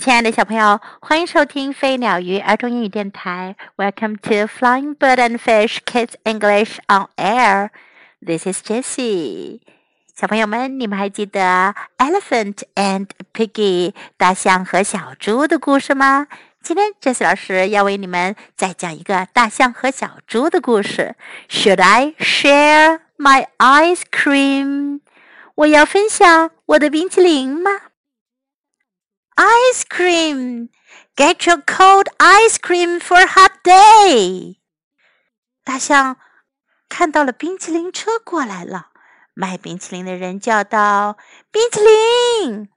亲爱的小朋友，欢迎收听飞鸟鱼儿童英语电台。Welcome to Flying Bird and Fish Kids English on Air. This is Jessie. 小朋友们，你们还记得 Elephant and Piggy 大象和小猪的故事吗？今天 Jessie 老师要为你们再讲一个大象和小猪的故事。Should I share my ice cream？我要分享我的冰淇淋吗 ？Ice cream! Get your cold ice cream for a hot day! 大象看到了冰淇淋车过来了，卖冰淇淋的人叫道：“冰淇淋！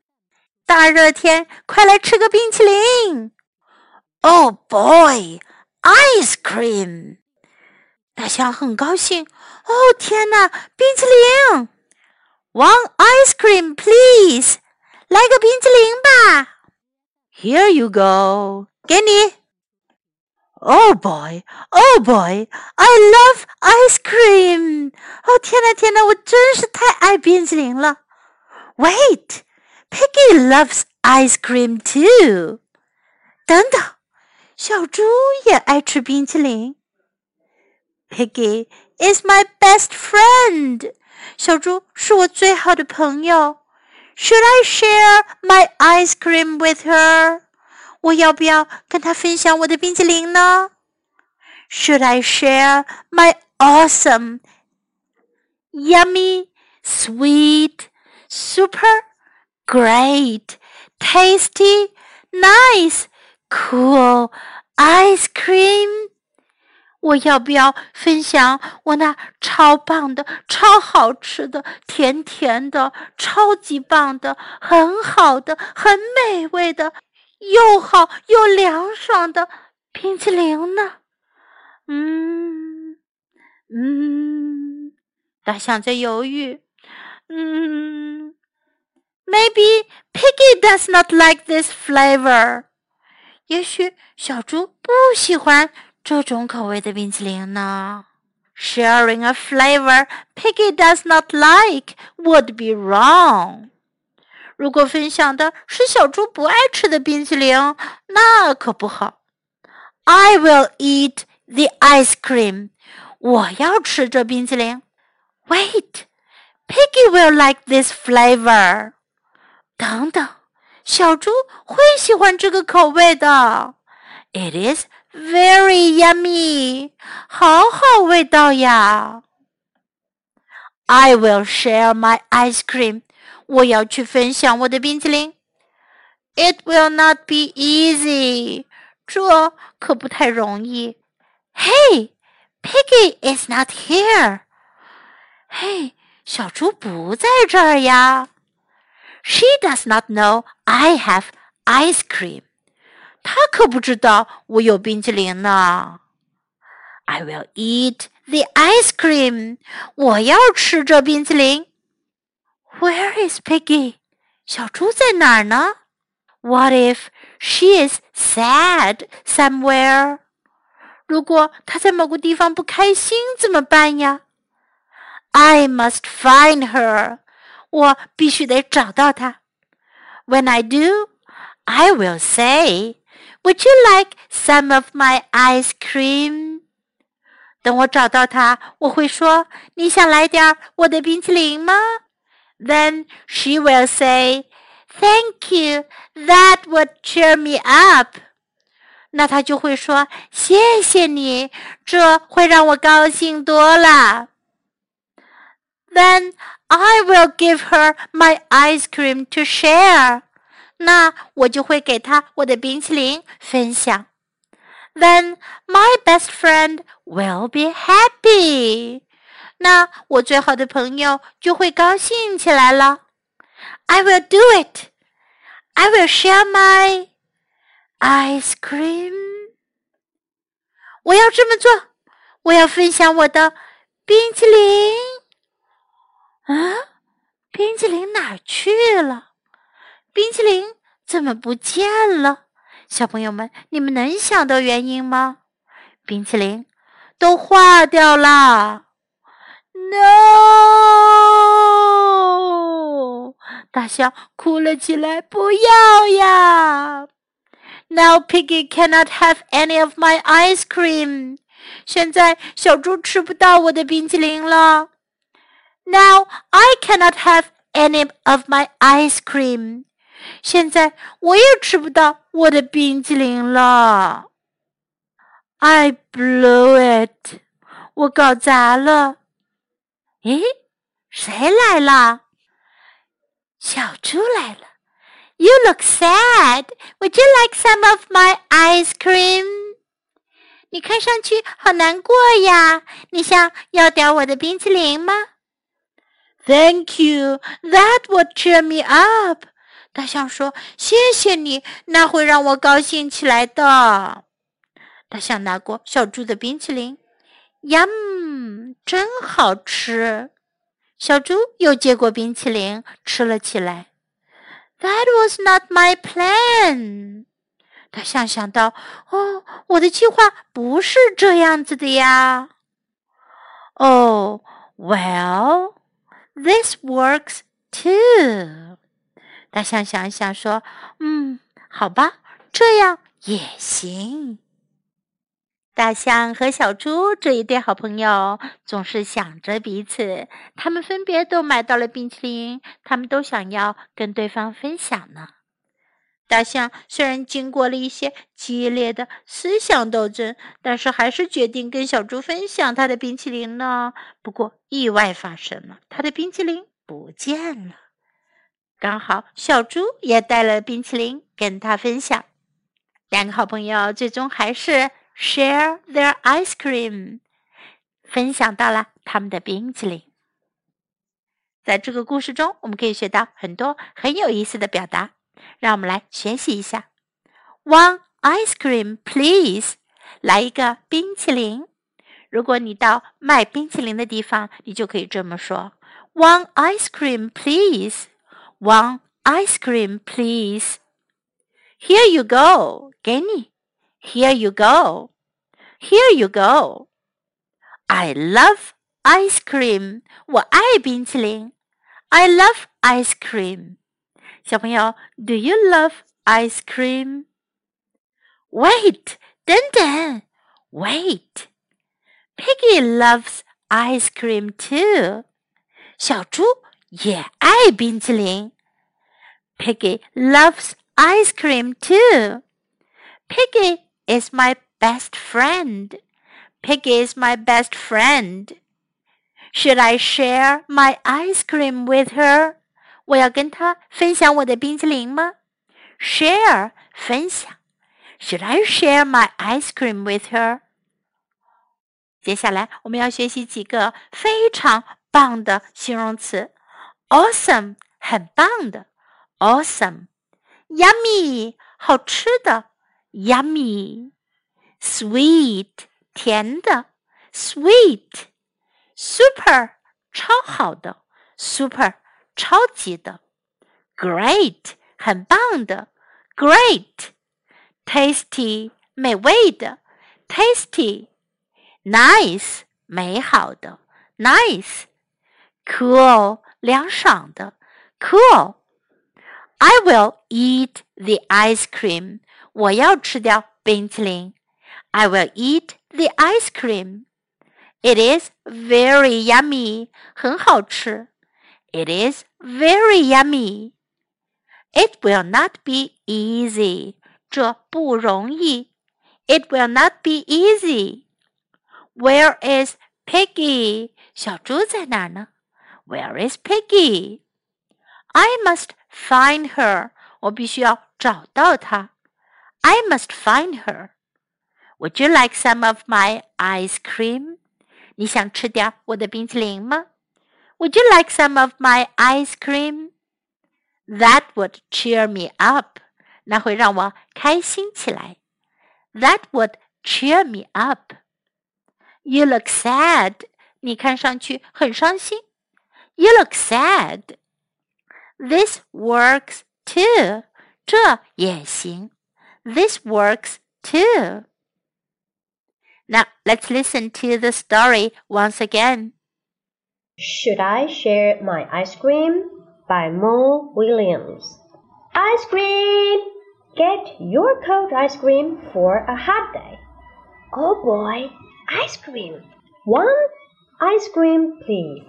大热天，快来吃个冰淇淋！”Oh boy! Ice cream! 大象很高兴。哦天哪，冰淇淋！One ice cream, please. 来个冰淇淋吧！Here you go，给你。Oh boy, oh boy, I love ice cream！哦天呐天呐，我真是太爱冰淇淋了。Wait, Piggy loves ice cream too。等等，小猪也爱吃冰淇淋。Piggy is my best friend。小猪是我最好的朋友。 should I share my ice cream with her? 我要不要跟她分享我的冰淇淋呢？Should I share my awesome, yummy, sweet, super, great, tasty, nice, cool ice cream? 我要不要分享我那超棒的、超好吃的、甜甜的、超级棒的、很好的、很美味的、又好又凉爽的冰淇淋呢？嗯嗯，大象在犹豫。嗯，Maybe Piggy does not like this flavor。也许小猪不喜欢。这种口味的冰淇淋呢？Sharing a flavor Piggy does not like would be wrong。如果分享的是小猪不爱吃的冰淇淋，那可不好。I will eat the ice cream。我要吃这冰淇淋。Wait，Piggy will like this flavor。等等，小猪会喜欢这个口味的。It is very yummy，好好味道呀。I will share my ice cream，我要去分享我的冰淇淋。It will not be easy，这可不太容易。Hey，Piggy is not here。嘿，小猪不在这儿呀。She does not know I have ice cream。 他可不知道我有冰淇淋呢。I will eat the ice cream。我要吃这冰淇淋。Where is Piggy？小猪在哪儿呢？What if she is sad somewhere？如果她在某个地方不开心怎么办呀？I must find her。我必须得找到她。When I do, I will say. Would you like some of my ice cream？等我找到他，我会说：“你想来点我的冰淇淋吗？”Then she will say, "Thank you. That would cheer me up." 那他就会说：“谢谢你，这会让我高兴多了。” Then I will give her my ice cream to share. 那我就会给他我的冰淇淋分享。Then my best friend will be happy。那我最好的朋友就会高兴起来了。I will do it. I will share my ice cream。我要这么做，我要分享我的冰淇淋。啊，冰淇淋哪儿去了？冰淇淋怎么不见了？小朋友们，你们能想到原因吗？冰淇淋都化掉了。No。大象哭了起来，不要呀！Now Piggy cannot have any of my ice cream。现在小猪吃不到我的冰淇淋了。Now I cannot have any of my ice cream。现在我也吃不到我的冰淇淋了。I blew it。我搞砸了。诶，谁来了？小猪来了。You look sad. Would you like some of my ice cream? 你看上去好难过呀。你想要点我的冰淇淋吗？Thank you. That would cheer me up. 大象说：“谢谢你，那会让我高兴起来的。”大象拿过小猪的冰淇淋呀真好吃。小猪又接过冰淇淋吃了起来。That was not my plan。大象想到：“哦，我的计划不是这样子的呀。” Oh, well, this works too. 大象想一想，说：“嗯，好吧，这样也行。”大象和小猪这一对好朋友总是想着彼此，他们分别都买到了冰淇淋，他们都想要跟对方分享呢。大象虽然经过了一些激烈的思想斗争，但是还是决定跟小猪分享他的冰淇淋呢。不过意外发生了，他的冰淇淋不见了。刚好小猪也带了冰淇淋跟他分享，两个好朋友最终还是 share their ice cream，分享到了他们的冰淇淋。在这个故事中，我们可以学到很多很有意思的表达，让我们来学习一下。One ice cream, please，来一个冰淇淋。如果你到卖冰淇淋的地方，你就可以这么说：One ice cream, please。One ice cream, please. Here you go. 给你。Here you go. Here you go. I love ice cream. 我爱冰淇淋。I love ice cream. 小朋友，Do you love ice cream? Wait，等等，Wait。Piggy loves ice cream too. 小猪也爱冰淇淋。 Piggy loves ice cream too. Piggy is my best friend. Piggy is my best friend. Should I share my ice cream with her? 我要跟她分享我的冰淇淋吗？Share 分享。Should I share my ice cream with her? 接下来我们要学习几个非常棒的形容词。Awesome，很棒的 ；awesome。Yummy，好吃的；yummy。Sweet，甜的；sweet。Super，超好的；super，超级的；Great，很棒的；great。Tasty，美味的；tasty。Nice，美好的；nice。Cool，凉爽的，cool。 I will eat the ice cream。我要吃掉冰淇淋。I will eat the ice cream. It is very yummy. 很好吃。It is very yummy. It will not be easy. 这不容易。It will not be easy. Where is Piggy? 小猪在哪儿呢？where is Piggy? I must find her. 我必须要找到她。I must find her. Would you like some of my ice cream? 你想吃点我的冰淇淋吗？Would you like some of my ice cream? That would cheer me up. 那会让我开心起来。That would cheer me up. You look sad. 你看上去很伤心。you look sad. This works too. 这也行。This works too. Now let's listen to the story once again. Should I share my ice cream? By Mo Willems. Ice cream! Get your cold ice cream for a hot day. Oh boy, ice cream! One ice cream, please.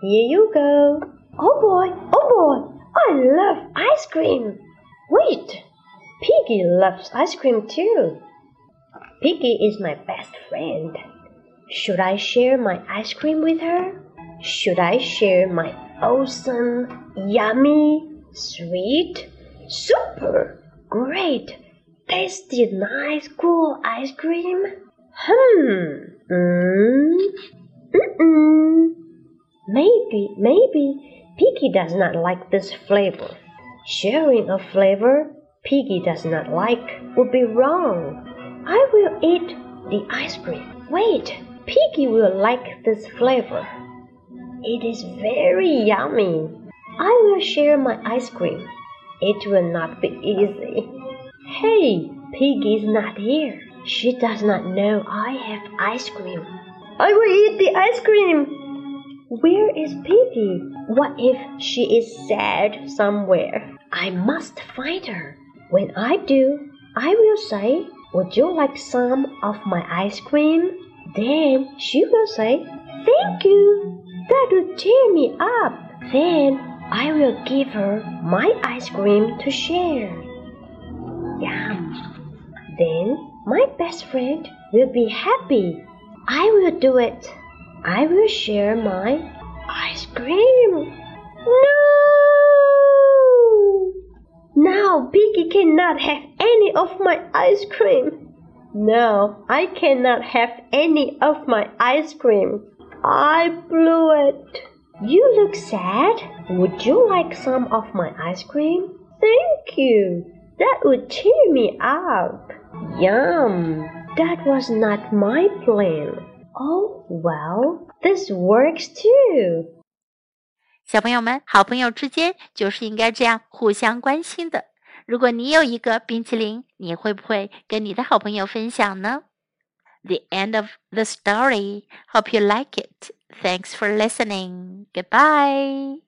Here you go. Oh boy, oh boy, I love ice cream. Wait, Piggy loves ice cream too. Piggy is my best friend. Should I share my ice cream with her? Should I share my awesome, yummy, sweet, super, great, tasty, nice, cool ice cream? Hmm. Mm. Mm-mm. Maybe, maybe Piggy does not like this flavor. Sharing a flavor Piggy does not like would be wrong. I will eat the ice cream. Wait, Piggy will like this flavor. It is very yummy. I will share my ice cream. It will not be easy. Hey, Piggy is not here. She does not know I have ice cream. I will eat the ice cream. Where is Piggy? What if she is sad somewhere? I must find her. When I do, I will say, Would you like some of my ice cream? Then she will say, Thank you. That will cheer me up. Then I will give her my ice cream to share. Yum. Then my best friend will be happy. I will do it. I will share my ice cream. No! Now Piggy cannot have any of my ice cream. No, I cannot have any of my ice cream. I blew it. You look sad. Would you like some of my ice cream? Thank you. That would cheer me up. Yum. That was not my plan. Oh, well, this works too. 小朋友们，好朋友之间就是应该这样互相关心的。如果你有一个冰淇淋，你会不会跟你的好朋友分享呢？The end of the story. Hope you like it. Thanks for listening. Goodbye.